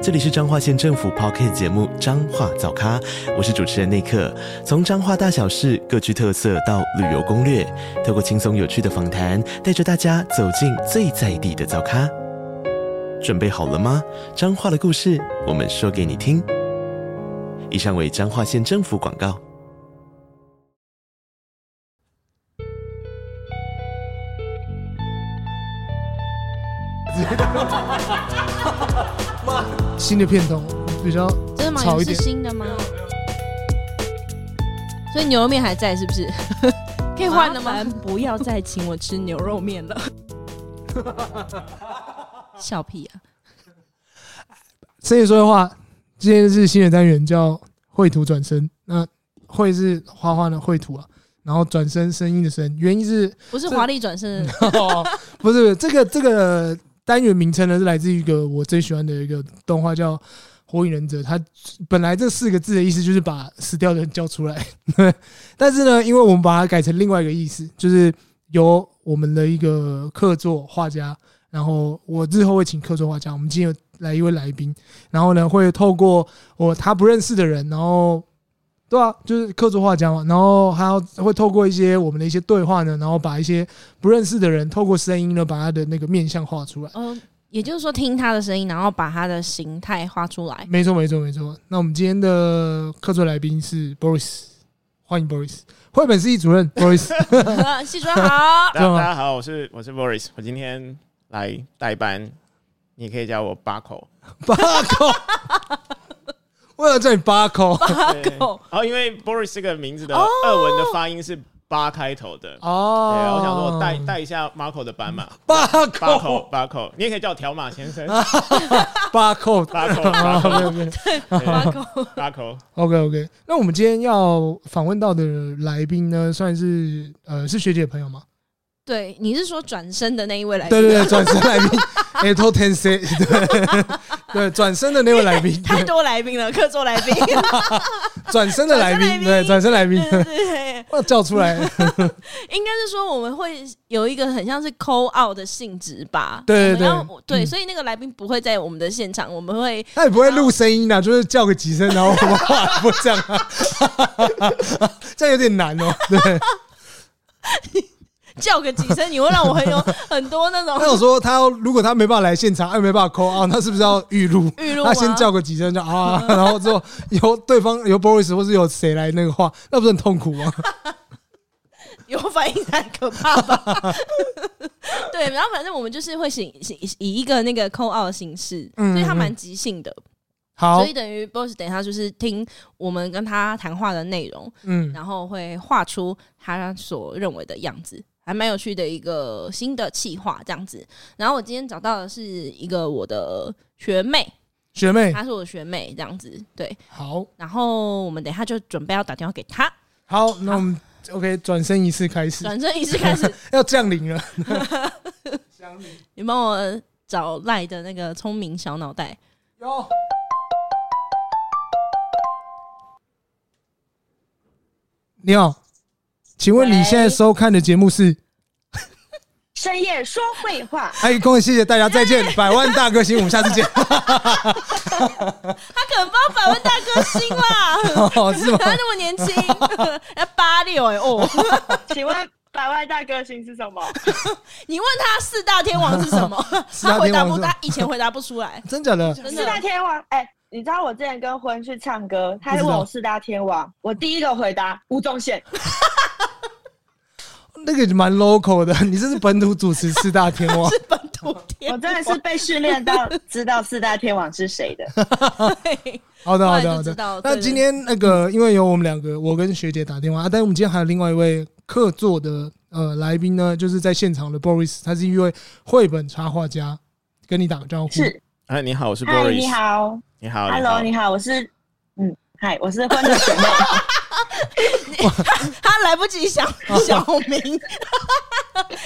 这里是彰化县政府 Podcast 节目《彰化早咖》，我是主持人内克。从彰化大小事各具特色到旅游攻略，透过轻松有趣的访谈，带着大家走进最在地的早咖。准备好了吗？彰化的故事，我们说给你听。以上为彰化县政府广告。新的片头比较真的吗？是新的吗？所以牛肉面还在是不是？可以换了吗？不要再请我吃牛肉面了。笑屁啊！所以说的话，今天是新的单元叫绘图转身。那绘是画画的绘图啊，然后转身声音的声，原因是不是华丽转身？不是这个这个。单元名称呢是来自于一个我最喜欢的一个动画，叫《火影忍者》。它本来这四个字的意思就是把死掉的人叫出来，但是呢，因为我们把它改成另外一个意思，就是由我们的一个客座画家，然后我日后会请客座画家。我们今天有来一位来宾，然后呢会透过我他不认识的人，然后。对啊，就是客座画家嘛，然后还要会透过一些我们的一些对话呢，然后把一些不认识的人透过声音呢，把他的那个面相画出来。嗯，也就是说听他的声音，然后把他的形态画出来。没错，没错，没错。那我们今天的客座来宾是 Boris，欢迎 Boris，绘本系主任 Boris。系主任好，大家好，我是我是 Boris，我今天来代班，你可以叫我八口，八口。我要叫你八口，八口。然后因为 Boris 这个名字的俄文的发音是八开头的哦。对，我想说带带一下 Marco 的斑马。八口，八口，八口。你也可以叫条码先生。八口，八口，八口，八口，八口。OK OK。那我们今天要访问到的来宾呢，算是呃是学姐的朋友吗？对，你是说转身的那一位来宾？对对对，转身来宾。哎，to ten say，对对，转身的那位来宾，太多来宾了，客座来宾，转身的来宾，对，转身来宾，对，对，我叫出来，应该是说我们会有一个很像是 call out 的性质吧？对对对，对，所以那个来宾不会在我们的现场，我们会，他也不会录声音啊，就是叫个几声，然后我们话不这样啊，这样有点难哦，对。叫个几声，你会让我很有很多那种。那我说他要，如果他没办法来现场，又没办法 call 啊，那是不是要预录？预录。他先叫个几声就啊，然后之后由对方由 Boris 或是由谁来那个话，那不是很痛苦吗？有反应太可怕吧？对，然后反正我们就是会以以一个那个 call out 的形式，所以他蛮即兴的。好，所以等于 Boris 等一下就是听我们跟他谈话的内容，嗯，然后会画出他所认为的样子。还蛮有趣的一个新的企划这样子，然后我今天找到的是一个我的学妹，学妹，她是我的学妹这样子，对，好，然后我们等一下就准备要打电话给她，好，那我们 OK，转身仪式开始，转身仪式开始 要降临了，降临，你帮我找赖的那个聪明小脑袋，有，你好。请问你现在收看的节目是深夜说会话？哎，恭喜谢谢大家，再见！百万大歌星，我们下次见。他可能帮百万大歌星啦，哦，是吗？他那么年轻，要 八六哎哦。请问百万大歌星是什么？你问他四大天王是什么？他回答不，他以前回答不出来。真假的？四大天王？哎，你知道我之前跟婚去唱歌，他还问我四大天王，我第一个回答吴宗宪。那个蛮 local 的，你这是本土主持四大天王，是本土天王，我真的是被训练到知道四大天王是谁的。好的，好的，好的。那今天那个，因为有我们两个，我跟学姐打电话，但是我们今天还有另外一位客座的呃来宾呢，就是在现场的 Boris，他是一位绘本插画家，跟你打个招呼。是，哎，你好，我是 Boris。你好，你好，Hello，你好，我是，嗯，嗨，我是欢的学妹。他 他来不及想小明，你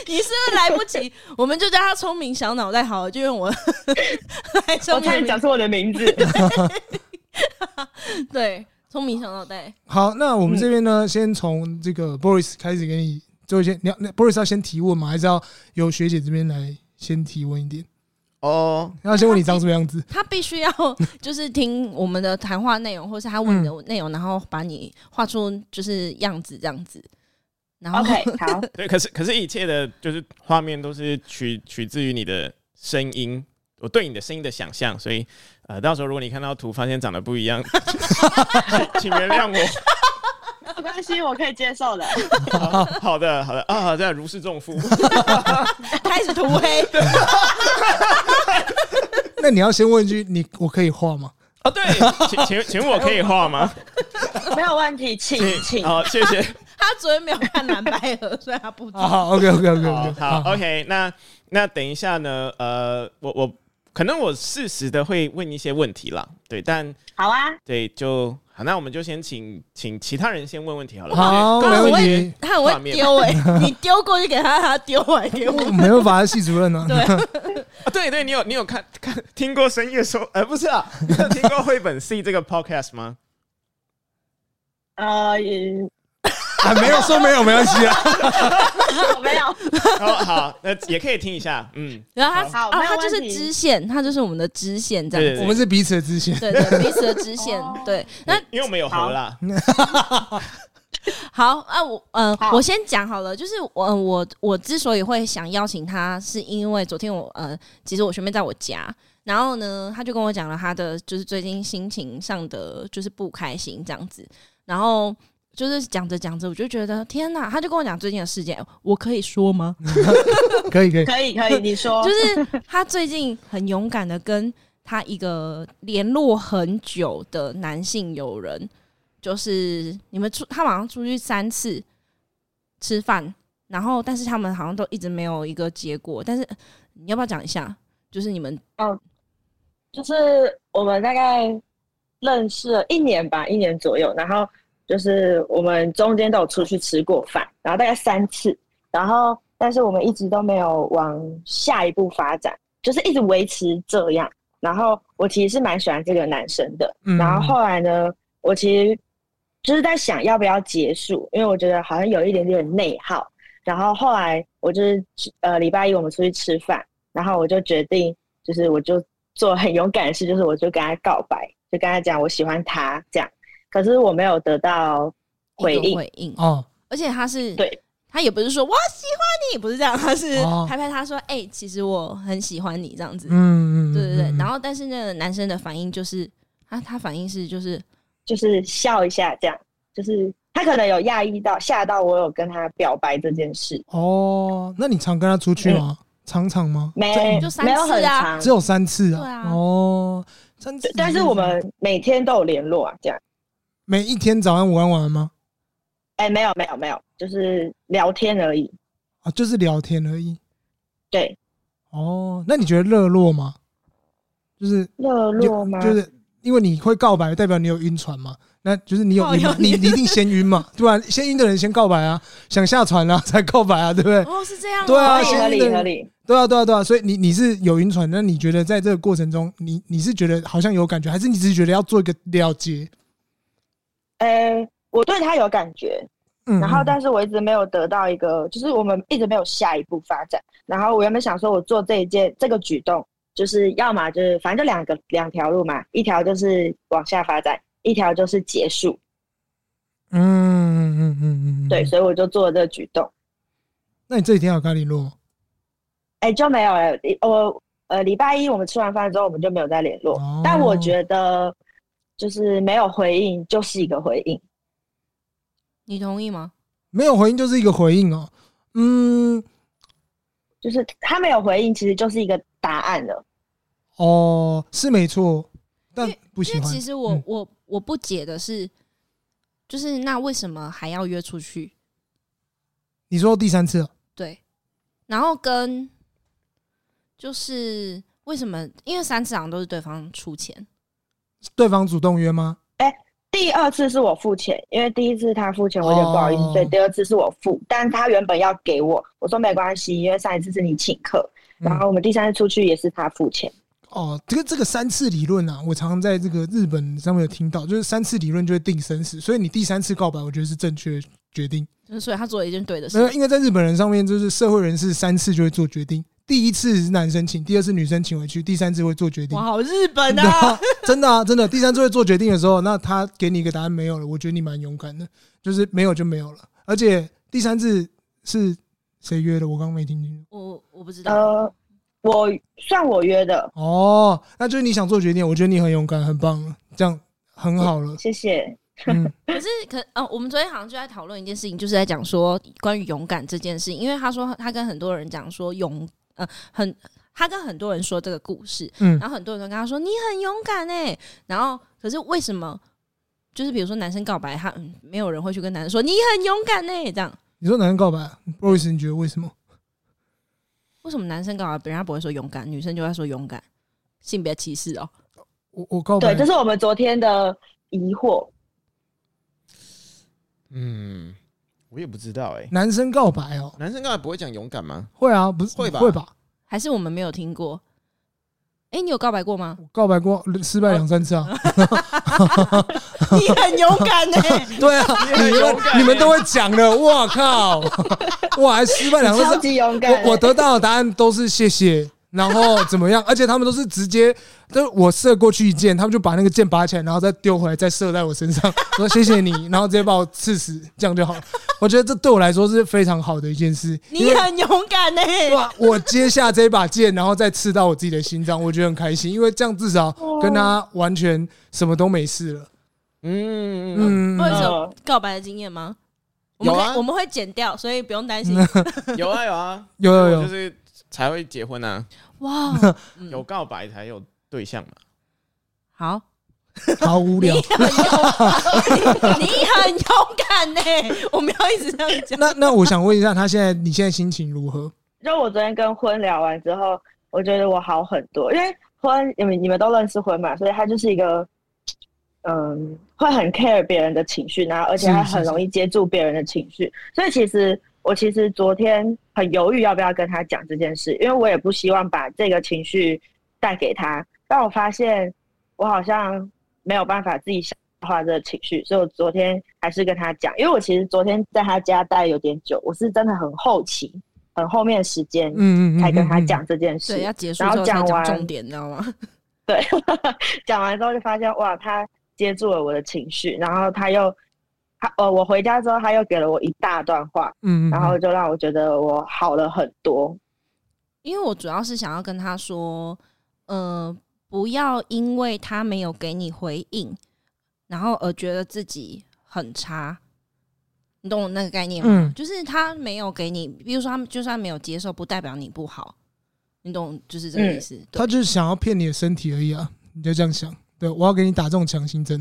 你是不是来不及？我们就叫他聪明小脑袋好了，就用我 来聪明。我差点讲出我的名字。对，聪明小脑袋。好，那我们这边呢，先从这个 Boris 开始给你做一些。你要那 Boris 要先提问吗？还是要由学姐这边来先提问一点？哦，要先问你长什么样子？他必须要就是听我们的谈话内容，或是他问你的内容，然后把你画出就是样子这样子。然后 OK 好，对，可是可是一切的就是画面都是取取自于你的声音，我对你的声音的想象，所以呃，到时候如果你看到图发现长得不一样，请原谅我。没关系，我可以接受的。好的，好的啊，这样如释重负，开始涂黑。那你要先问一句，你我可以画吗？啊，对，请请请问我可以画吗？没有问题，请请。好，谢谢。他昨天没有看蓝白盒，所以他不知道。好，OK OK OK OK。好，OK。那那等一下呢？呃，我我可能我适时的会问一些问题啦。对，但好啊。对，就。好，那我们就先请请其他人先问问题好了。好，没问题。他很会丢哎，你丢过去给他，他丢回来给我。没办法，系主任呢？对啊，对 对，你有你有看看听过深夜说？呃，不是啊，你有听过绘本 C 这个 podcast 吗？呃，也。还没有说没有，没关系啊，没 有。好好，那也可以听一下，嗯。然后他啊，他就是支线，他就是我们的支线，这样子。我们是彼此的支线，对对，彼此的支线，对。那因为我们有合啦。好啊，我嗯，我先讲好了，就是我我我之所以会想邀请他，是因为昨天我呃，其实我学妹在我家，然后呢，他就跟我讲了他的就是最近心情上的就是不开心这样子，然后。就是讲着讲着，我就觉得天哪！他就跟我讲最近的事件，我可以说吗？可以可以可以可以，你说。就是他最近很勇敢的跟他一个联络很久的男性友人，就是你们出他晚上出去三次吃饭，然后但是他们好像都一直没有一个结果。但是你要不要讲一下？就是你们哦，就是我们大概认识了一年吧，一年左右，然后。就是我们中间都有出去吃过饭，然后大概三次，然后但是我们一直都没有往下一步发展，就是一直维持这样。然后我其实是蛮喜欢这个男生的，然后后来呢，我其实就是在想要不要结束，因为我觉得好像有一点点内耗。然后后来我就是呃礼拜一我们出去吃饭，然后我就决定，就是我就做很勇敢的事，就是我就跟他告白，就跟他讲我喜欢他这样。可是我没有得到回应，回应哦，而且他是对，他也不是说我喜欢你，不是这样，他是拍拍他说，哎、欸，其实我很喜欢你这样子，嗯嗯，对对对。然后，但是那个男生的反应就是，他他反应是就是就是笑一下这样，就是他可能有讶异到吓到我有跟他表白这件事。哦，那你常跟他出去吗？嗯、常常吗？没，就三次啊，只有三次啊。对啊，哦，三次，但是我们每天都有联络啊，这样。每一天早安、午安、晚安吗？哎、欸，没有，没有，没有，就是聊天而已。啊，就是聊天而已。对。哦，那你觉得热络吗？就是热络吗？就是因为你会告白，代表你有晕船嘛？那就是你有？你你一定先晕嘛？对吧？先晕的人先告白啊，想下船啊 才告白啊，对不对？哦，是这样。对啊，合理合理。对啊，对啊，对啊。所以你你是有晕船，那你觉得在这个过程中，你你是觉得好像有感觉，还是你只是觉得要做一个了结？呃、欸，我对他有感觉，然后但是我一直没有得到一个，就是我们一直没有下一步发展。然后我原本想说，我做这一件这个举动，就是要么就是反正就两个两条路嘛，一条就是往下发展，一条就是结束。嗯嗯嗯嗯嗯，对，所以我就做了这个举动。那你这几天有跟他联络？哎、欸，就没有了。我呃，礼拜一我们吃完饭之后，我们就没有再联络。哦、但我觉得。就是没有回应，就是一个回应。你同意吗？没有回应就是一个回应哦。嗯，就是他没有回应，其实就是一个答案了。哦，是没错，但不喜欢。因为其实我、嗯、我我不解的是，就是那为什么还要约出去？你说第三次？对。然后跟就是为什么？因为三次好像都是对方出钱。对方主动约吗？哎、欸，第二次是我付钱，因为第一次他付钱，我有点不好意思，哦、所以第二次是我付。但他原本要给我，我说没关系，因为上一次是你请客，嗯、然后我们第三次出去也是他付钱。哦，这个这个三次理论啊，我常常在这个日本上面有听到，就是三次理论就会定生死，所以你第三次告白，我觉得是正确决定。所以他做了一件对的事。因为在日本人上面，就是社会人士三次就会做决定。第一次是男生请，第二次女生请回去，第三次会做决定。哇，好日本啊！真的啊，真的，第三次会做决定的时候，那他给你一个答案没有了，我觉得你蛮勇敢的，就是没有就没有了。而且第三次是谁约的？我刚刚没听清楚。我我不知道。呃，我算我约的。哦，那就是你想做决定，我觉得你很勇敢，很棒，这样很好了。谢谢。嗯、可是可哦，我们昨天好像就在讨论一件事情，就是在讲说关于勇敢这件事情，因为他说他跟很多人讲说勇。呃，很，他跟很多人说这个故事，嗯，然后很多人都跟他说你很勇敢哎，然后可是为什么？就是比如说男生告白，他、嗯、没有人会去跟男生说你很勇敢呢？这样。你说男生告白，不好意思，你觉得为什么？为什么男生告白别，人家不会说勇敢，女生就会说勇敢？性别歧视哦。我我告白，对，这是我们昨天的疑惑。嗯。我也不知道哎、欸，男生告白哦、喔，男生告白不会讲勇敢吗？会啊，不是会吧？会吧？还是我们没有听过？哎、欸，你有告白过吗？告白过，失败两三次啊。你很勇敢呢、欸？对啊，你们你们都会讲的。我靠，我还失败两次，超级勇敢。我我得到的答案都是谢谢。然后怎么样？而且他们都是直接，就是我射过去一箭，他们就把那个箭拔起来，然后再丢回来，再射在我身上，说谢谢你，然后直接把我刺死，这样就好了。我觉得这对我来说是非常好的一件事。你很勇敢呢、欸，对吧？我接下这把剑，然后再刺到我自己的心脏，我觉得很开心，因为这样至少跟他完全什么都没事了。嗯嗯，会有告白的经验吗？有啊，我们会剪掉，所以不用担心。有 啊有啊，有有 有，就是。才会结婚啊！哇，有告白才有对象嘛。好，好无聊。你很 勇敢呢，我们要一直这样讲。那那我想问一下，他现在你现在心情如何？就我昨天跟婚聊完之后，我觉得我好很多，因为婚你们你们都认识婚嘛，所以他就是一个嗯，会很 care 别人的情绪，然后而且还很容易接住别人的情绪，所以其实。我其实昨天很犹豫要不要跟他讲这件事，因为我也不希望把这个情绪带给他。但我发现我好像没有办法自己消化这个情绪，所以我昨天还是跟他讲。因为我其实昨天在他家待有点久，我是真的很后期、很后面时间，嗯嗯，才跟他讲这件事。对，要结束，然后讲完重点，你知道吗？对，讲完之后就发现哇，他接住了我的情绪，然后他又。他呃，我回家之后，他又给了我一大段话，嗯，然后就让我觉得我好了很多。因为我主要是想要跟他说，呃，不要因为他没有给你回应，然后而觉得自己很差。你懂我那个概念吗？嗯，就是他没有给你，比如说他们就算没有接受，不代表你不好。你懂，就是这个意思。嗯，他就是想要骗你的身体而已啊，你就这样想。对，我要给你打这种强心针。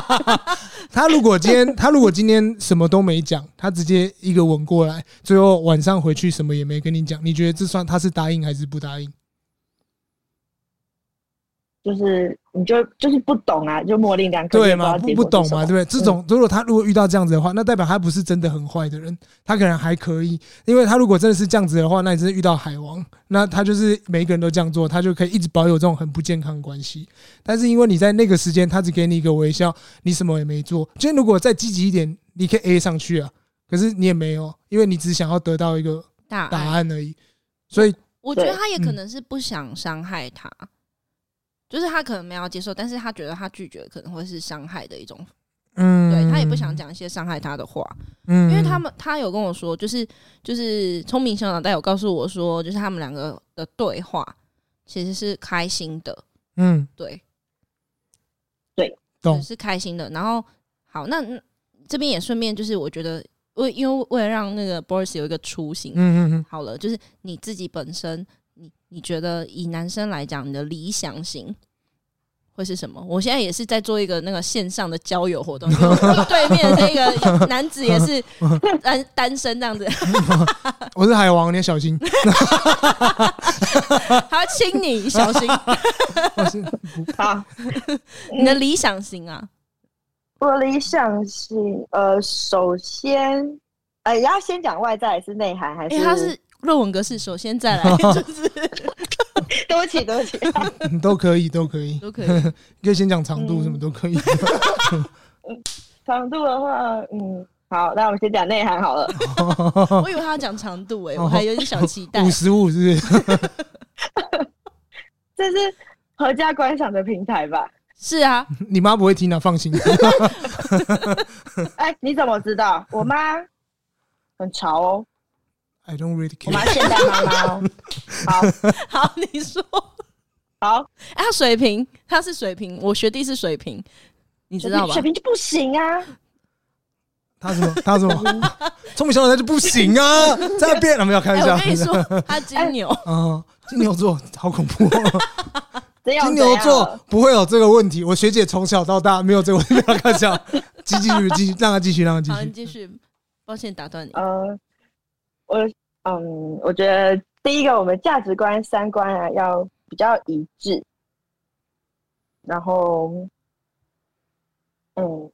他如果今天，他如果今天什么都没讲，他直接一个吻过来，最后晚上回去什么也没跟你讲，你觉得这算他是答应还是不答应？就是你就就是不懂啊，就模棱两可对吗？不不懂嘛，对不对？这种如果他如果遇到这样子的话，那代表他不是真的很坏的人，他可能还可以。因为他如果真的是这样子的话，那你真的遇到海王，那他就是每一个人都这样做，他就可以一直保有这种很不健康的关系。但是因为你在那个时间，他只给你一个微笑，你什么也没做。今天如果再积极一点，你可以 A 上去啊，可是你也没有，因为你只想要得到一个答案而已。所以我觉得他也可能是不想伤害他。就是他可能没有接受，但是他觉得他拒绝可能会是伤害的一种，嗯，对，他也不想讲一些伤害他的话，嗯，因为他们他有跟我说，就是就是聪明小脑袋有告诉我说，就是他们两个的对话其实是开心的，嗯，对，对，懂是开心的。然后好，那这边也顺便就是我觉得为因为为了让那个 Boris 有一个雏形，嗯嗯嗯，好了，就是你自己本身。你你觉得以男生来讲，你的理想型会是什么？我现在也是在做一个那个线上的交友活动，对面这个男子也是单单身这样子。我是海王，你要小心。他要亲你，小心。好，你的理想型啊？我理想型，呃，首先，呃，要先讲外在还是内涵，还是？欸、他是论文格式，首先再来 就是。对不起，对不起，都可以，都可以，都可以，可以先讲长度，什么都可以。嗯，长度的话，嗯，好，那我们先讲内涵好了。我以为他要讲长度，哎，我还有点小期待。五十五是不是？这是合家观赏的平台吧？是啊，你妈不会听的，放心。哎，你怎么知道？我妈很潮哦。I don't really care。我妈现代妈妈哦。好，好，你说。好，哎，他水瓶，他是水瓶，我学弟是水瓶，你知道吧？水瓶就不行啊。他什么？他什么？聪明小脑袋就不行啊！再变了没有？开玩笑。我跟你说，他金牛。嗯，金牛座好恐怖。金牛座不会有这个问题。我学姐从小到大没有这个问题。不要开玩笑。继继续继续，让他继续，让他继续。好，你继续。抱歉打断你。呃。我嗯，我觉得第一个，我们价值观、三观啊，要比较一致。然后，嗯，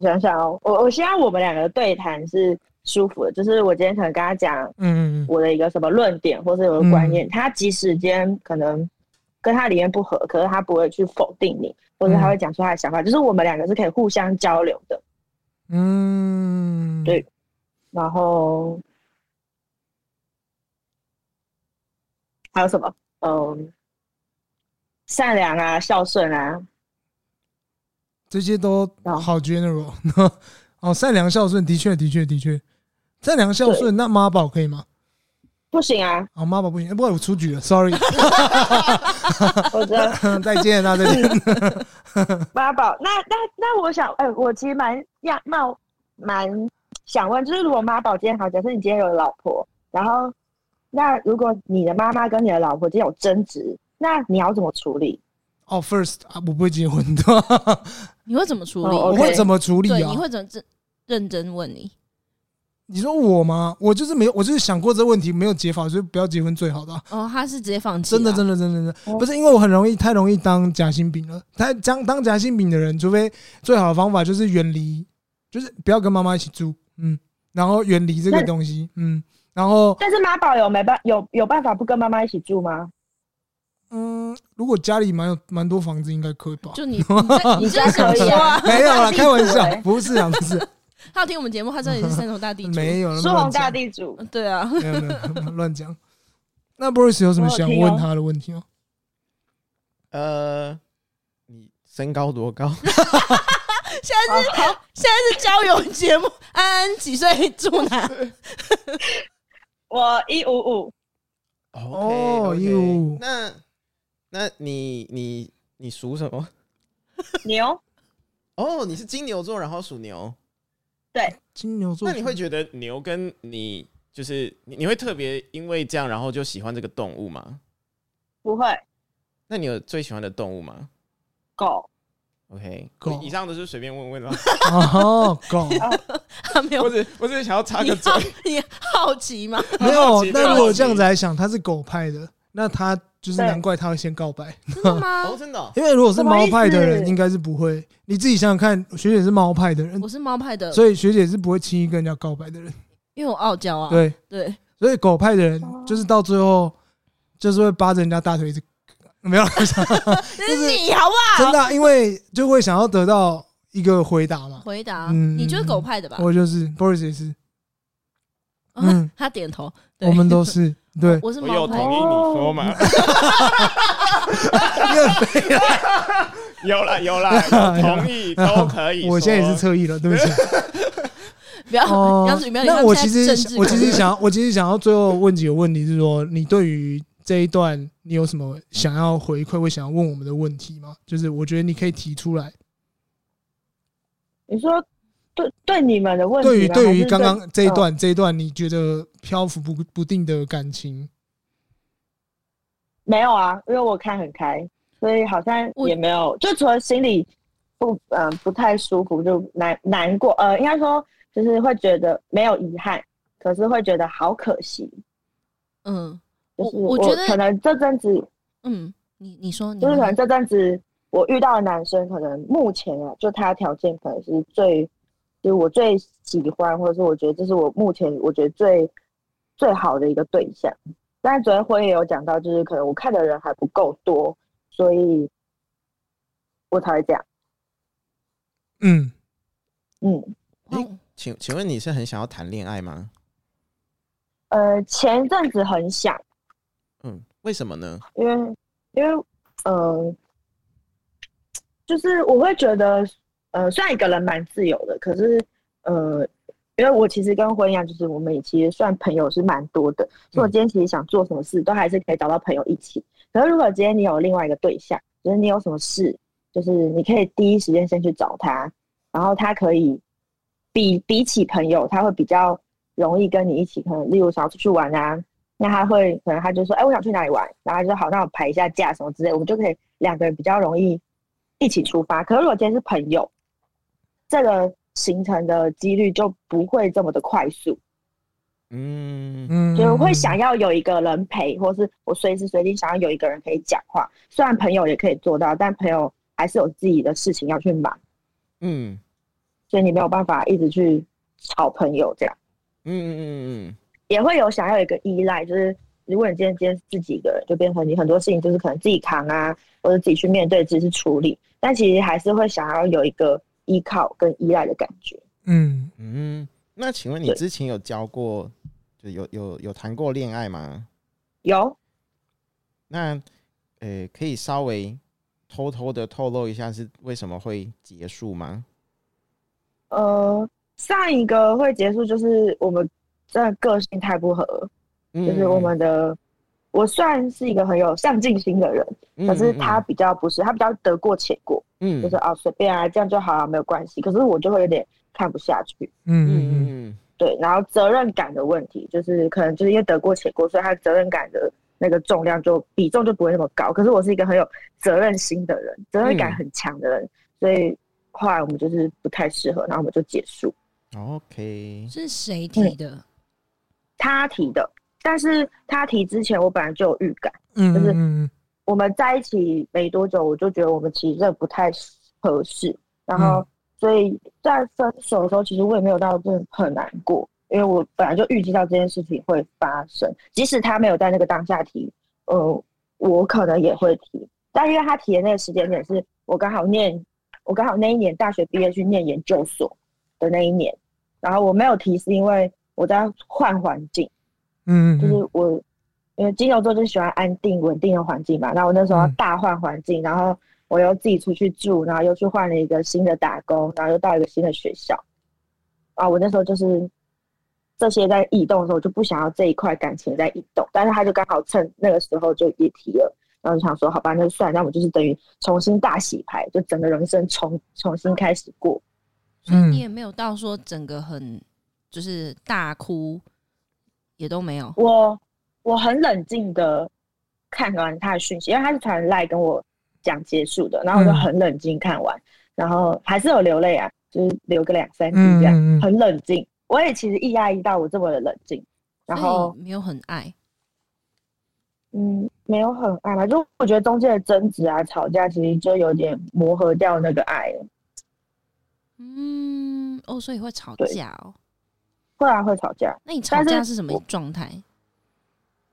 想想哦，我我希望我们两个对谈是舒服的。就是我今天可能跟他讲，嗯，我的一个什么论点，或是有个观念，他即使今天可能跟他理念不合，可是他不会去否定你，或者他会讲出他的想法。就是我们两个是可以互相交流的。嗯，对。然后还有什么？嗯，善良啊，孝顺啊，这些都好 general。哦，善良孝顺，的确，的确，的确，善良孝顺。那妈宝可以吗？不行啊！哦，妈宝不行。不过我出局了，sorry。我知道。再见，那再见。妈宝，那那那，我想，哎，我其实蛮样貌蛮。想问，就是如果妈宝今天好，假设你今天有老婆，然后那如果你的妈妈跟你的老婆今天有争执，那你要怎么处理？哦、oh,，first 啊，我不会结婚的。你会怎么处理？我会怎么处理啊？你会怎么认认真问你？你说我吗？我就是没有，我就是想过这个问题，没有解法，所以不要结婚最好的、啊。哦，他是直接放弃？真的，真的，真的，真的，哦、不是因为我很容易，太容易当夹心饼了。他当当夹心饼的人，除非最好的方法就是远离，就是不要跟妈妈一起住。嗯，然后远离这个东西，嗯，然后但是妈宝有没办有有办法不跟妈妈一起住吗？嗯，如果家里蛮有蛮多房子，应该可以吧？就你 你这样可以啊？没有了，开玩笑，不是啊，不是。他要听我们节目，他知道你是三头大地主，没有苏红大地主，对啊，没有没有乱讲。那 Boris 有什么想问他的问题吗？呃，你身高多高？现在是好，现在是交友节目。安安几岁？住哪？我一五五。哦，一五五。那，那你你你属什么？牛。哦，你是金牛座，然后属牛。对，金牛座。那你会觉得牛跟你就是你你会特别因为这样，然后就喜欢这个动物吗？不会。那你有最喜欢的动物吗？狗。OK，狗以上都是随便问问的。哦，狗，他 没有，我只我只是想要插个嘴，你好奇吗？没有。那如果这样子来想，他是狗派的，那他就是难怪他会先告白，真的吗？哦，真的。因为如果是猫派的人，应该是不会。你自己想想看，学姐是猫派的人，我是猫派的，所以学姐是不会轻易跟人家告白的人，因为我傲娇啊。对对，所以狗派的人就是到最后就是会扒着人家大腿子。没有，就是你好不好？真的、啊，因为就会想要得到一个回答嘛。回答，嗯、你就是狗派的吧？我就是 Boris 也是。嗯，他点头。我们都是 对。我是我有同意你说嘛？有了有了，同意都可以。我现在也是侧翼了，对不起。不要，不要，那我其实我其实想，我其实想要最后问几个问题，是说你对于。这一段你有什么想要回馈或想要问我们的问题吗？就是我觉得你可以提出来。你说对对你们的问题，对于对于刚刚这一段这一段，你觉得漂浮不不定的感情？没有啊，因为我看很开，所以好像也没有，就除了心里不嗯不太舒服，就难难过。呃，应该说就是会觉得没有遗憾，可是会觉得好可惜。嗯。就是我觉得可能这阵子，嗯，你你说，你就是可能这阵子我遇到的男生，可能目前啊，就他条件可能是最，就是我最喜欢，或者是我觉得这是我目前我觉得最最好的一个对象。但是昨天会也有讲到，就是可能我看的人还不够多，所以我才会这样。嗯嗯，欸，请请问你是很想要谈恋爱吗？呃，前一阵子很想。嗯，为什么呢？因为因为呃。就是我会觉得，呃，虽然一个人蛮自由的，可是，呃，因为我其实跟婚一样，就是我们也其实算朋友是蛮多的，所以我今天其实想做什么事，都还是可以找到朋友一起。可是如果今天你有另外一个对象，就是你有什么事，就是你可以第一时间先去找他，然后他可以比比起朋友，他会比较容易跟你一起，可能例如想要出去玩啊，那他会可能他就说，哎，我想去哪里玩，然后就说好，那我排一下假什么之类，我们就可以两个人比较容易。一起出发，可是如果今天是朋友，这个行程的几率就不会这么的快速。嗯嗯，就会想要有一个人陪，或是我随时随地想要有一个人可以讲话。虽然朋友也可以做到，但朋友还是有自己的事情要去忙。嗯，所以你没有办法一直去吵朋友这样。嗯嗯嗯嗯，也会有想要有一个依赖，就是。如果你今天今天自己一个人，就变成你很多事情就是可能自己扛啊，或者自己去面对、自己去处理，但其实还是会想要有一个依靠跟依赖的感觉。嗯嗯，那请问你之前有交过，就有有有谈过恋爱吗？有。那呃、欸，可以稍微偷偷的透露一下是为什么会结束吗？呃，上一个会结束就是我们真的个性太不合。就是我们的，嗯、我算是一个很有上进心的人，嗯、可是他比较不是，他比较得过且过，嗯，就是啊随便啊这样就好，啊，没有关系。可是我就会有点看不下去，嗯嗯嗯，对。然后责任感的问题，就是可能就是因为得过且过，所以他责任感的那个重量就比重就不会那么高。可是我是一个很有责任心的人，责任感很强的人，嗯、所以后来我们就是不太适合，然后我们就结束。OK，是谁提的？嗯、他提的。但是他提之前，我本来就有预感，嗯，就是我们在一起没多久，我就觉得我们其实真的不太合适。然后，所以在分手的时候，其实我也没有到真的很难过，因为我本来就预计到这件事情会发生，即使他没有在那个当下提，呃，我可能也会提。但因为他提的那个时间点是我刚好念，我刚好那一年大学毕业去念研究所的那一年，然后我没有提是因为我在换环境。嗯，就是我，因为金牛座就喜欢安定稳定的环境嘛。然后我那时候要大换环境，嗯、然后我又自己出去住，然后又去换了一个新的打工，然后又到一个新的学校。啊，我那时候就是这些在移动的时候，我就不想要这一块感情在移动。但是他就刚好趁那个时候就也提了，然后就想说，好吧，那就算，那我就是等于重新大洗牌，就整个人生重重新开始过。所以你也没有到说整个很就是大哭。也都没有。我我很冷静的看完他的讯息，因为他是传赖跟我讲结束的，然后我就很冷静看完，嗯、然后还是有流泪啊，就是流个两三滴这样，嗯、很冷静。我也其实一压抑到我这么的冷静，然后没有很爱，嗯，没有很爱嘛，就我觉得中间的争执啊、吵架，其实就有点磨合掉那个爱了。嗯，哦，所以会吵架哦。会啊，会吵架。那你吵架是什么状态？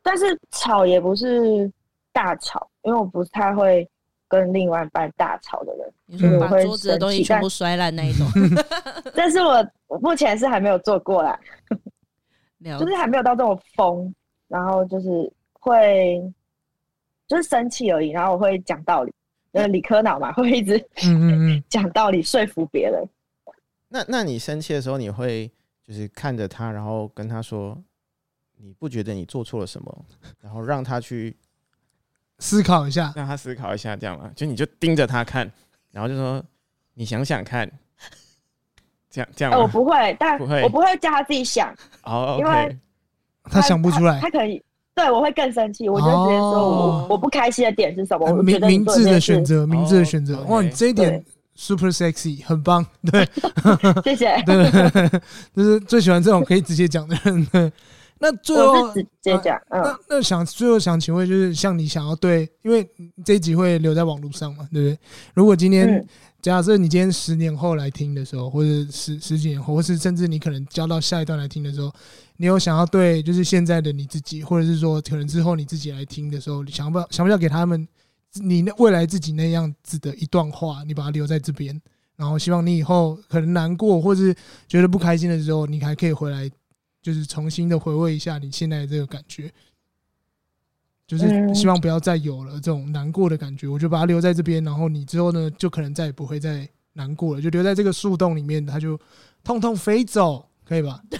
但是吵也不是大吵，因为我不太会跟另外一半大吵的人。你说把桌子的东西全部摔烂那一种？但是我我目前是还没有做过啦，就是还没有到这种疯，然后就是会就是生气而已，然后我会讲道理，因为理科脑嘛，会一直 讲道理说服别人。那那你生气的时候，你会？就是看着他，然后跟他说：“你不觉得你做错了什么？” 然后让他去思考一下，让他思考一下，这样嘛？就你就盯着他看，然后就说：“你想想看。”这样这样、欸，我不会，但不会，我不会叫他自己想。哦，因为他想不出来，他可以对我会更生气。我就直接说我我不开心的点是什么？明明智的选择，明智的选择。哇，你这一点。Super sexy，很棒，对，谢谢。对，就是最喜欢这种可以直接讲的人。对，那最后直接讲，啊、那那想最后想请问，就是像你想要对，因为这一集会留在网络上嘛，对不对？如果今天、嗯、假设你今天十年后来听的时候，或者十十几年后，或是甚至你可能交到下一段来听的时候，你有想要对，就是现在的你自己，或者是说可能之后你自己来听的时候，你想不想不想给他们你那未来自己那样子的一段话，你把它留在这边，然后希望你以后可能难过或是觉得不开心的时候，你还可以回来。就是重新的回味一下你现在的这个感觉，就是希望不要再有了这种难过的感觉。我就把它留在这边，然后你之后呢，就可能再也不会再难过了，就留在这个树洞里面，它就通通飞走，可以吧？对，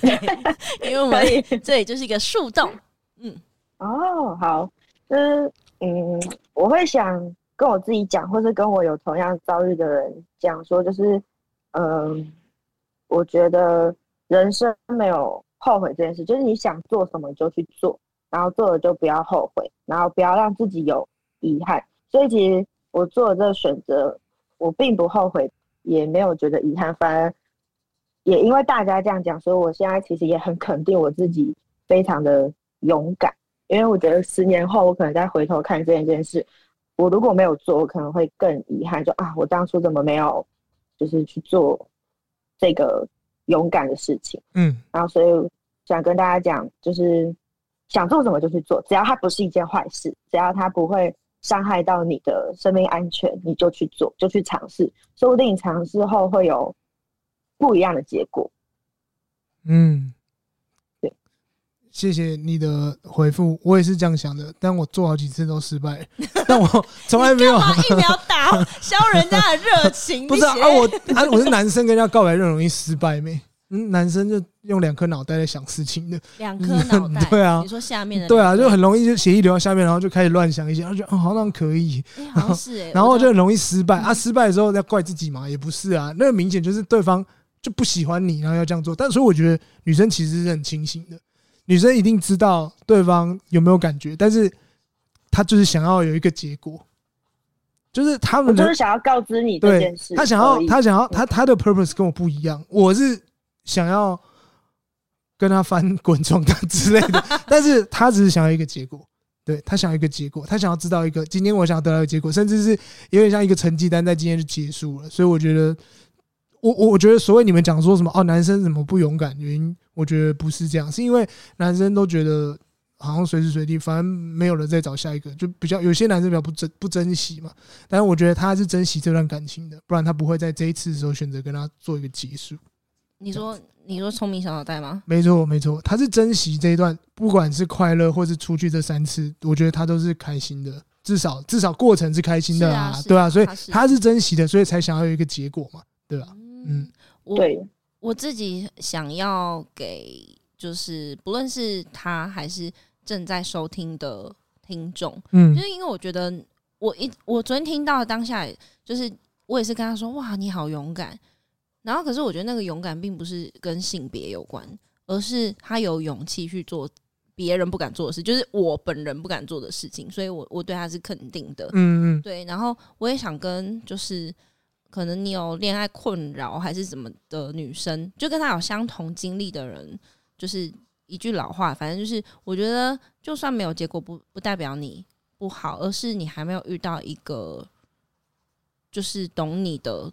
因为我们这里就是一个树洞。嗯，哦，好，就是嗯，我会想跟我自己讲，或是跟我有同样遭遇的人讲说，就是嗯，我觉得人生没有。后悔这件事，就是你想做什么就去做，然后做了就不要后悔，然后不要让自己有遗憾。所以其实我做了这个选择，我并不后悔，也没有觉得遗憾，反而也因为大家这样讲，所以我现在其实也很肯定我自己非常的勇敢。因为我觉得十年后我可能再回头看这件事，我如果没有做，我可能会更遗憾，就啊，我当初怎么没有就是去做这个。勇敢的事情，嗯，然后所以想跟大家讲，就是想做什么就去做，只要它不是一件坏事，只要它不会伤害到你的生命安全，你就去做，就去尝试，说不定尝试后会有不一样的结果。嗯，对，谢谢你的回复，我也是这样想的，但我做好几次都失败，但我从来没有一秒打消人家的热情。不是啊，啊，我啊，我是男生，跟人家告白就容易失败没？嗯，男生就用两颗脑袋在想事情的，两颗脑袋，对啊，你说下面的，对啊，就很容易就协议留到下面，然后就开始乱想一些，然后就哦，好像可以，然后是，然后就很容易失败。啊，失败的时候要怪自己嘛，也不是啊，那个明显就是对方就不喜欢你，然后要这样做。但所以我觉得女生其实是很清醒的，女生一定知道对方有没有感觉，但是她就是想要有一个结果。就是他们就是想要告知你这件事，他想要，他想要，他他的 purpose 跟我不一样。我是想要跟他翻滚床单之类的，但是他只是想要一个结果。对，他想要一个结果，他想要知道一个今天我想要得到一个结果，甚至是有点像一个成绩单，在今天就结束了。所以我觉得，我我我觉得，所谓你们讲说什么哦，男生怎么不勇敢？原因我觉得不是这样，是因为男生都觉得。好像随时随地，反正没有了再找下一个，就比较有些男生比较不珍不珍惜嘛。但是我觉得他是珍惜这段感情的，不然他不会在这一次的时候选择跟他做一个结束。你说你说聪明小脑袋吗？没错没错，他是珍惜这一段，不管是快乐或是出去这三次，我觉得他都是开心的，至少至少过程是开心的啊，对啊，所以他是珍惜的，所以才想要有一个结果嘛，对吧？嗯，我对我自己想要给，就是不论是他还是。正在收听的听众，嗯，就是因为我觉得我一我昨天听到当下，就是我也是跟他说，哇，你好勇敢。然后可是我觉得那个勇敢并不是跟性别有关，而是他有勇气去做别人不敢做的事，就是我本人不敢做的事情。所以我我对他是肯定的，嗯嗯，对。然后我也想跟就是可能你有恋爱困扰还是什么的女生，就跟他有相同经历的人，就是。一句老话，反正就是，我觉得就算没有结果不，不不代表你不好，而是你还没有遇到一个就是懂你的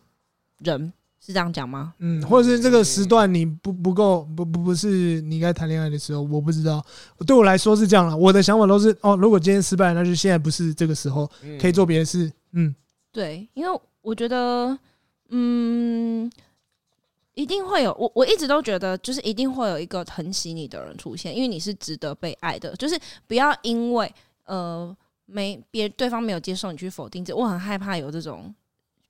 人，是这样讲吗？嗯，或者是这个时段你不不够，不不不是你该谈恋爱的时候，我不知道。对我来说是这样了，我的想法都是哦，如果今天失败，那就现在不是这个时候，可以做别的事。嗯，对，因为我觉得，嗯。一定会有我，我一直都觉得，就是一定会有一个疼惜你的人出现，因为你是值得被爱的。就是不要因为呃没别对方没有接受你去否定这，我很害怕有这种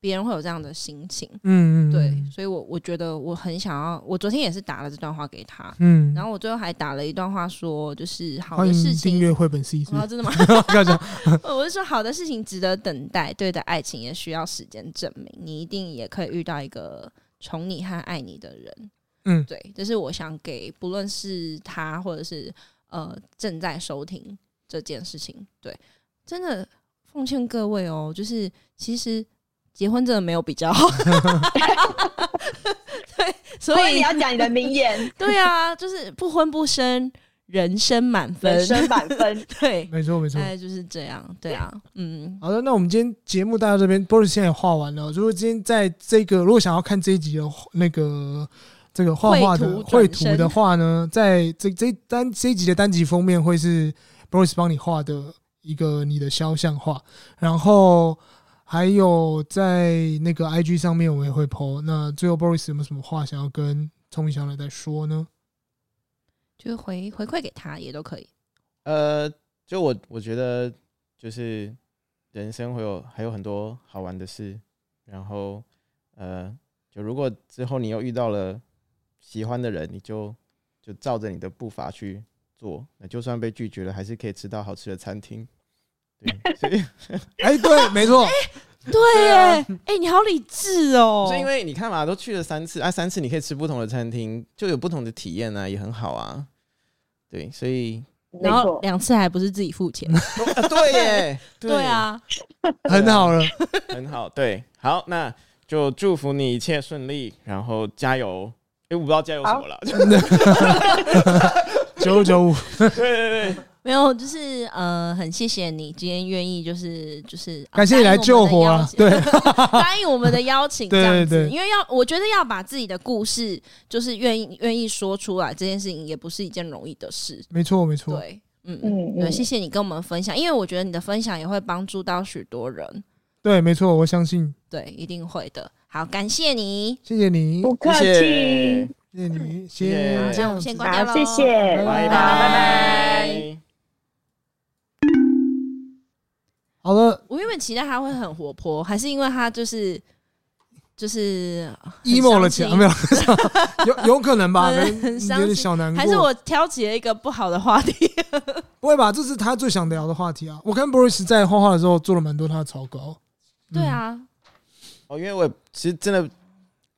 别人会有这样的心情。嗯嗯，对，所以我我觉得我很想要，我昨天也是打了这段话给他，嗯，然后我最后还打了一段话说，就是好的事情订阅绘本 C，真的吗？我是说好的事情值得等待，对的爱情也需要时间证明，你一定也可以遇到一个。宠你和爱你的人，嗯，对，这是我想给，不论是他或者是呃正在收听这件事情，对，真的奉劝各位哦，就是其实结婚真的没有比较好，对，所以你要讲你的名言，对啊，就是不婚不生，人生满分，人生满分，对，没错没错，大概就是这样，对啊，嗯，好的，那我们今天节目到这边，Boris 现在也画完了。如果今天在这个，如果想要看这一集的那个这个画画的绘图的话呢，在这这单这一集的单集封面会是 Boris 帮你画的一个你的肖像画，然后还有在那个 IG 上面我也会 po。那最后 Boris 有没有什么话想要跟聪明小奶奶说呢？就回回馈给他也都可以。呃，就我我觉得就是人生会有还有很多好玩的事，然后呃，就如果之后你又遇到了喜欢的人，你就就照着你的步伐去做，那就算被拒绝了，还是可以吃到好吃的餐厅。对，所以 哎，对，没错，欸，对耶，哎，欸，你好理智哦。是因为你看嘛，都去了三次啊，三次你可以吃不同的餐厅，就有不同的体验啊，也很好啊。对，所以然后两次还不是自己付钱，对耶，对。啊，很好了，很好，对，好，那就祝福你一切顺利，然后加油，因为我不知道加油什么了，九九五，对对对。没有，就是呃，很谢谢你今天愿意，就是就是感谢你来救火啊，对，答应我们的邀请，这样子，对对对，因为要我觉得要把自己的故事，就是愿意愿意说出来，这件事情也不是一件容易的事，没错没错，对，嗯嗯，对，谢谢你跟我们分享，因为我觉得你的分享也会帮助到许多人，对，没错，我相信，对，一定会的，好，感谢你，谢谢你，不客气，谢谢。你，谢谢，好，这样我们先关掉了，谢谢，拜拜，拜拜。好了，我原本期待他会很活泼，还是因为他就是就是 emo 了起来，没有，有有可能吧，很 有点，小难过，还是我挑起了一个不好的话题？不会吧，这是他最想聊的话题啊！我跟 Boris 在画画的时候做了蛮多他的草稿，对啊，哦，因为我其实真的。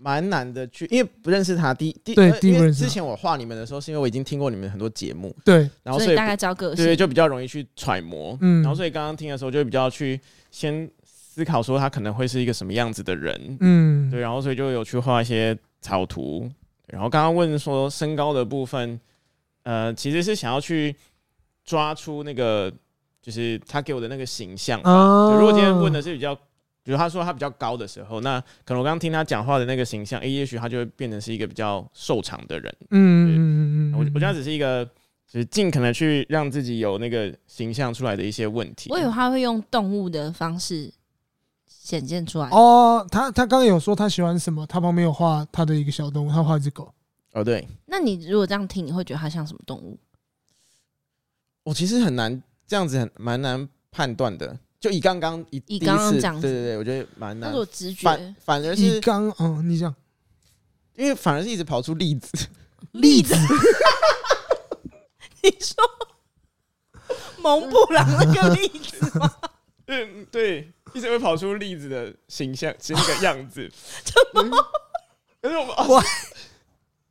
蛮难的去，因为不认识他。第第对，第一个认识。之前我画你们的时候，是因为我已经听过你们很多节目，对，然后所以大概知道个性，对，就比较容易去揣摩。嗯，然后所以刚刚听的时候，就比较去先思考说他可能会是一个什么样子的人，嗯，对，然后所以就有去画一些草图。然后刚刚问说身高的部分，呃，其实是想要去抓出那个，就是他给我的那个形象。哦，如果今天问的是比较。比如他说他比较高的时候，那可能我刚刚听他讲话的那个形象，哎，也许他就会变成是一个比较瘦长的人。嗯嗯嗯嗯，我我觉得只是一个，就是尽可能去让自己有那个形象出来的一些问题。我以为他会用动物的方式显现出来。哦，他他刚刚有说他喜欢什么，他旁边有画他的一个小动物，他画一只狗。哦，对。那你如果这样听，你会觉得他像什么动物？我其实很难这样子，很蛮难判断的。就以刚刚以以刚刚这样子，对对对，我觉得蛮难。我直觉反反而是以刚哦，你讲，因为反而是一直跑出例子，例子，你说蒙布朗那个例子吗？嗯，对，一直会跑出例子的形象，是那个样子。怎么？可是我们我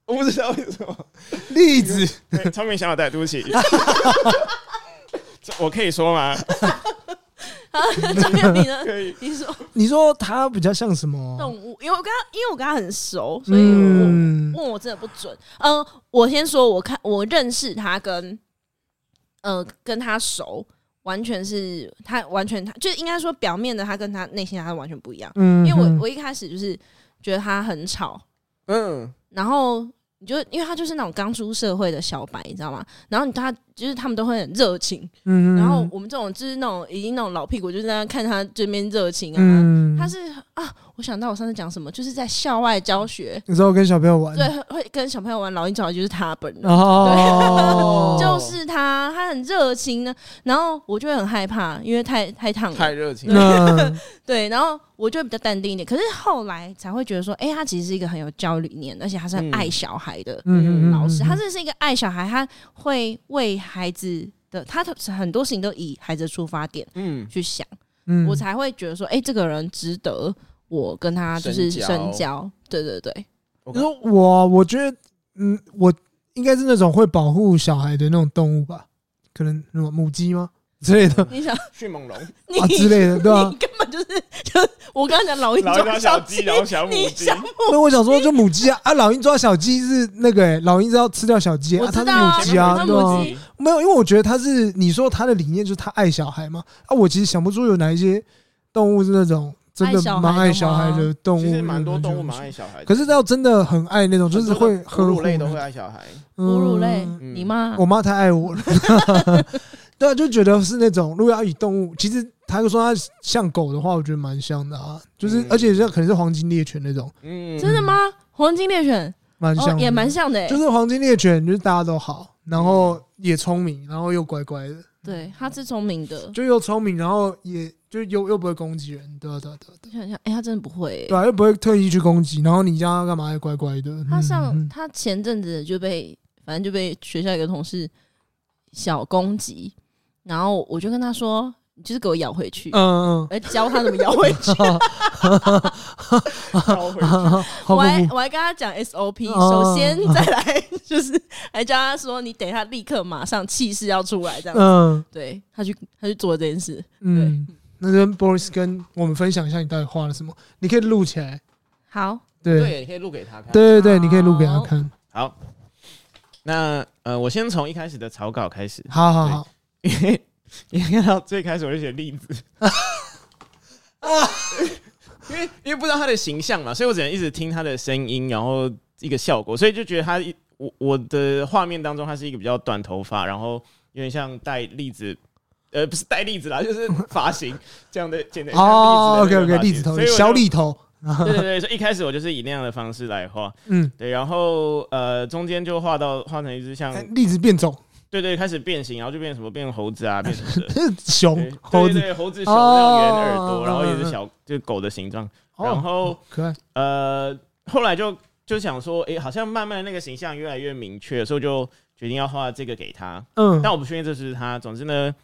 我不知道为什么例子，聪明小脑袋，对不起，我可以说吗？啊，你呢？可以，你说，你说他比较像什么动物？因为我跟他，因为我跟他很熟，所以我问我真的不准。嗯，我先说，我看我认识他跟呃跟他熟，完全是他完全他就应该说表面的他跟他内心他完全不一样。嗯，因为我我一开始就是觉得他很吵，嗯，然后。你就因为他就是那种刚出社会的小白，你知道吗？然后他就是他们都会很热情，嗯，然后我们这种就是那种已经那种老屁股，就是在那看他这边热情啊。嗯，他是啊，我想到我上次讲什么，就是在校外教学，你知道跟小朋友玩，对，会跟小朋友玩。老鹰找的就是他本人，哦，对，就是他，他很热情呢。然后我就会很害怕，因为太太烫了，太热情了，对，然后。我就比较淡定一点，可是后来才会觉得说，哎、欸，他其实是一个很有教育理念，而且他是很爱小孩的老师。他真的是一个爱小孩，他会为孩子的，他很多事情都以孩子的出发点，嗯，去想，嗯，我才会觉得说，哎、欸，这个人值得我跟他就是深交。对对对，你说我，我觉得，嗯，我应该是那种会保护小孩的那种动物吧？可能什么母鸡吗？之类的你想迅猛龙，啊之类的，对吧你？根本就是我刚刚讲老鹰抓抓小鸡，鸡，然后小母你鸡，想那我想说，就母鸡啊啊！老鹰抓小鸡是那个哎、老鹰是要吃掉小鸡啊，它是母鸡啊，它对吧、没有，因为我觉得它是你说它的理念就是它爱小孩嘛啊，我其实想不出有哪一些动物是那种真的蛮爱小孩的动物，其实蛮多动物蛮爱小孩的，可是要真的很爱那种，就是会哺乳类都会呵护爱小孩。嗯哺乳类，嗯。你妈。我妈太爱我了，对啊，就觉得是那种如果要以动物，其实他就说他像狗的话，我觉得蛮像的啊，就是嗯。而且这可能是黄金猎犬那种，嗯，真的吗？黄金猎犬？哦，蛮像的，也蛮像的欸，就是黄金猎犬，就是大家都好，然后也聪明，然后又乖乖的，对，它是聪明的。就又聪明，然后也就又又不会攻击人，对啊对啊对啊对啊。想想，哎，它真的不会欸。对啊，又不会特意去攻击，然后你叫他干嘛，还乖乖的。嗯他上嗯。他前阵子就被，反正就被学校一个同事小攻击，然后我就跟他说：“你就是给我咬回去。”嗯嗯，我教他怎么咬回去。咬回去 好我还。我还跟他讲 SOP，哦首先再来就是还教他说：“你等一下立刻马上气势要出来，这样子。嗯对他去他去做这件事。嗯，那跟 Boris 跟我们分享一下你到底画了什么，你可以录起来。好，对对，你可以录给他看。对对对，你可以录给他看。好，那呃，我先从一开始的草稿开始，好好好，因为你看到最开始我就写例子。啊，因为因为不知道他的形象嘛，所以我只能一直听他的声音，然后一个效果，所以就觉得他一我我的画面当中，他是一个比较短头发，然后有点像戴栗子，呃，不是戴栗子啦，就是发型这样的，简单哦，OK OK，栗子头，小栗，栗头。对对对，所以一开始我就是以那样的方式来画，嗯，对，然后呃中间就画到画成一只像，栗子变种，对对，开始变形，然后就变什么变猴子啊，变什么的。熊对猴子，对对猴子熊那种圆耳朵，哦然后也是小，就是狗的形状。哦然后可爱。呃，后来就就想说，哎，好像慢慢那个形象越来越明确，所以就决定要画这个给他。嗯，但我不确定这是他。总之呢，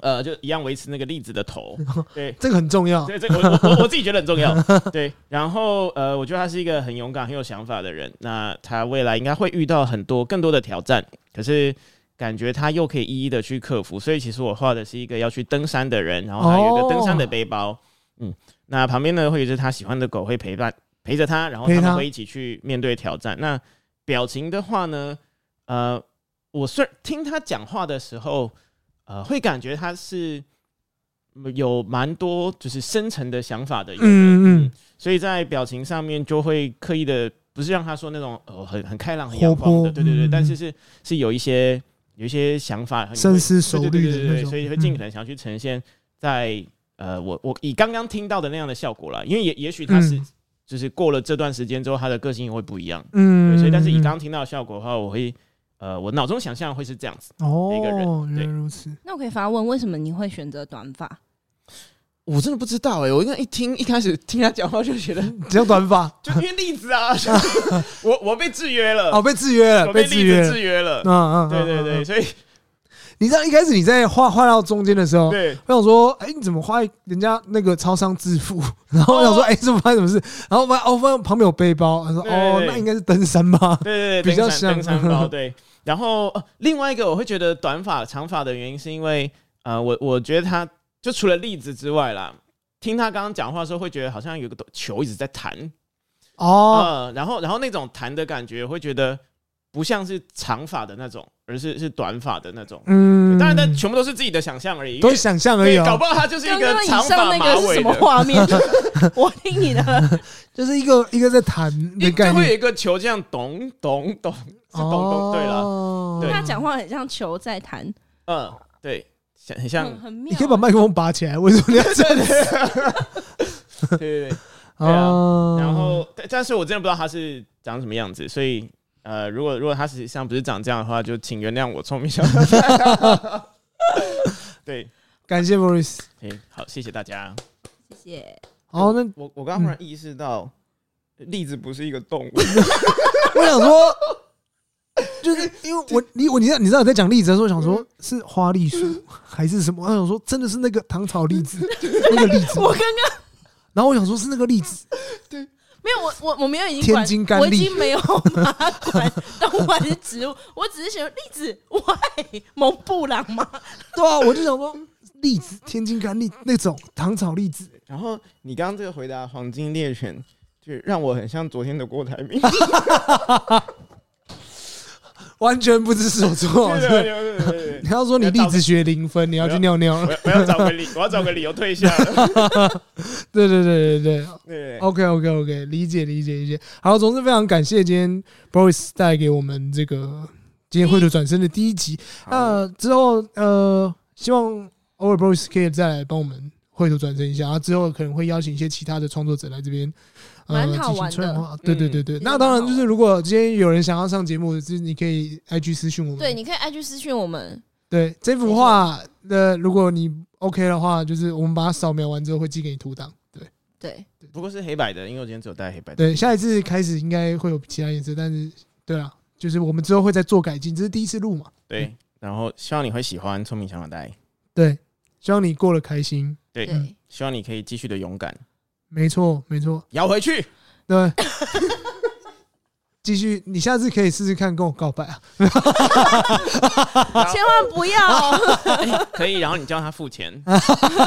呃，就一样维持那个栗子的头。对，这个很重要。对，这我我我自己觉得很重要。对，然后呃，我觉得他是一个很勇敢、很有想法的人。那他未来应该会遇到很多更多的挑战，可是感觉他又可以一一的去克服。所以其实我画的是一个要去登山的人，然后他有一个登山的背包。嗯，那旁边呢会有一只他喜欢的狗会陪伴陪着他，然后他们会一起去面对挑战。那表情的话呢，呃，我虽听他讲话的时候，呃，会感觉他是有蛮多就是深层的想法的嗯嗯，所以在表情上面就会刻意的，不是让他说那种呃很很开朗、很阳光的，对对对，嗯但是是是有一些有一些想法，很深思熟虑的对对对对对那种所以会尽可能想要去呈现在呃我我以刚刚听到的那样的效果啦，因为也也许他是嗯就是过了这段时间之后，他的个性也会不一样，嗯，对，所以但是以嗯刚刚听到的效果的话，我会呃我脑中想象会是这样子哦。一个人对来如此。那我可以发问，为什么你会选择短发？我真的不知道哎、我应该一听一开始听他讲话就觉得，只要短发，就因为例子啊，我我被制约了，哦，被制约了，被制约了。制约了。嗯嗯，对对对，嗯。所以你知道一开始你在画画到中间的时候，对我想说，哎，你怎么画人家那个超商致富？然后我想说，哦哎，怎么发生什么事？然后发现哦，发现旁边有背包，他说，对哦，那应该是登山吧？对对对，比较像登山登山包对。然后、呃另外一个我会觉得短发长发的原因是因为呃，我我觉得他就除了例子之外啦，听他刚刚讲话的时候会觉得好像有个球一直在弹，哦，呃，然后然后那种弹的感觉会觉得不像是长发的那种，而是是短发的那种。嗯，当然，但全部都是自己的想象而已，因都是想象而已对，搞哦不，好他就是一个刚刚以长发上那马尾个是什么的。画面？我听你的，就是一个一个在弹的感觉，就会有一个球这样咚咚咚，是咚咚，对了，哦。对。他讲话很像球在弹，嗯，对，像很像很，妙。你可以把麦克风拔起来，为什么你要这样？对 对对。对 啊哦然后，但但是我真的不知道他是长什么样子，所以呃，如果如果他实际上不是长这样的话，就请原谅我聪明小子。对，感谢 Boris。哎，好，谢谢大家。谢谢。好，那我我刚刚忽然意识到，栗子不是一个动物。我想说，就是因为我你我你知道你知道我在讲栗子的时候，我想说是花栗鼠还是什么？我想说真的是那个糖炒栗子 那个栗子，我刚刚然后我想说是那个栗子，对没有，我我我没有已经管，我已经没有 把它管动物还是植物，我只是想栗子，喂，蒙布朗吗？对啊，我就想说栗子，天津甘栗那种糖炒栗子。然后你刚刚这个回答黄金猎犬，就让我很像昨天的郭台铭。完全不知所措。你要说你栗子学零分，你要去尿尿了。我要找个理，我要找个理由退下。对对对对对对。OK OK OK，理解理解理解。好，总之非常感谢今天 Boris 带给我们这个今天绘图转身的第一集。那之后呃，希望偶尔 Boris 可以再来帮我们绘图转身一下。然后之后可能会邀请一些其他的创作者来这边。蛮好玩的，对对对对。那当然就是，如果今天有人想要上节目，就是你可以 IG 私讯我们。对，你可以 IG 私讯我们。对，这幅画的，如果你 OK 的话，就是我们把它扫描完之后会寄给你图档。对对，不过是黑白的，因为我今天只有带黑白的。对，下一次开始应该会有其他颜色，但是对啊，就是我们之后会再做改进，这是第一次录嘛。对，然后希望你会喜欢聪明小脑袋。对，希望你过得开心。对，希望你可以继续的勇敢。没错，没错，摇回去。对，继续，你下次可以试试看跟我告白啊！千万不要，欸、可以，然后你叫他付钱，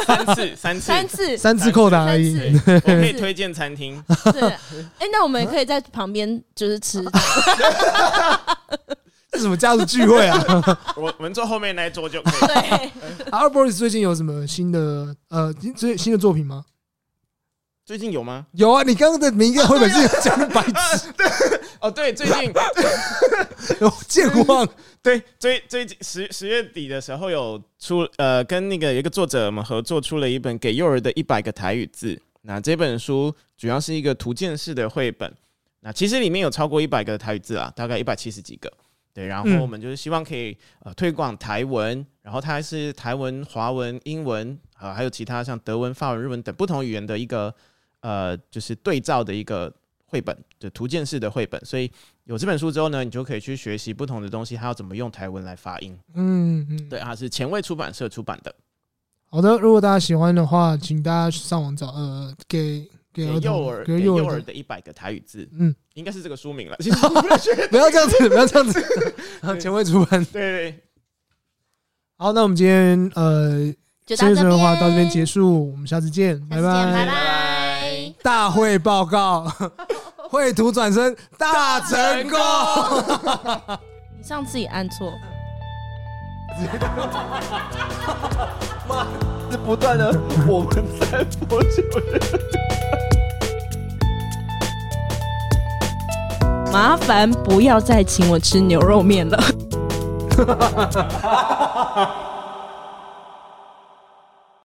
三次，三次，三次，三次扣打而已。我可以推荐餐厅。对，哎、欸，那我们可以在旁边就是吃。这什么家族聚会啊？我我们坐后面那一桌就可以。对。阿 Boris 最近有什么新的呃最新的作品吗？最近有吗？有啊！你刚刚的名字绘本是讲白痴。哦，对，最近 有健忘。对，最最近十十月底的时候有出呃，跟那个一个作者我们合作出了一本《给幼儿的一百个台语字》。那这本书主要是一个图鉴式的绘本。那其实里面有超过一百个台语字啊，大概一百七十几个。对，然后我们就是希望可以呃推广台文，然后它还是台文、华文、英文啊，还有其他像德文、法文、日文等不同语言的一个。呃，就是对照的一个绘本，就图鉴式的绘本，所以有这本书之后呢，你就可以去学习不同的东西，它要怎么用台文来发音。嗯嗯，对，它是前卫出版社出版的。好的，如果大家喜欢的话，请大家上网找呃，给给幼儿给幼儿的一百个台语字，嗯，应该是这个书名了。其实不要这样子，不要这样子。前卫出版，对，对对。好，那我们今天呃，这期的话到这边结束，我们下次见，拜拜，拜拜。大会报告，绘图转身大成功。你上次也按错。妈，这不断的我们在播酒。麻烦不要再请我吃牛肉面了。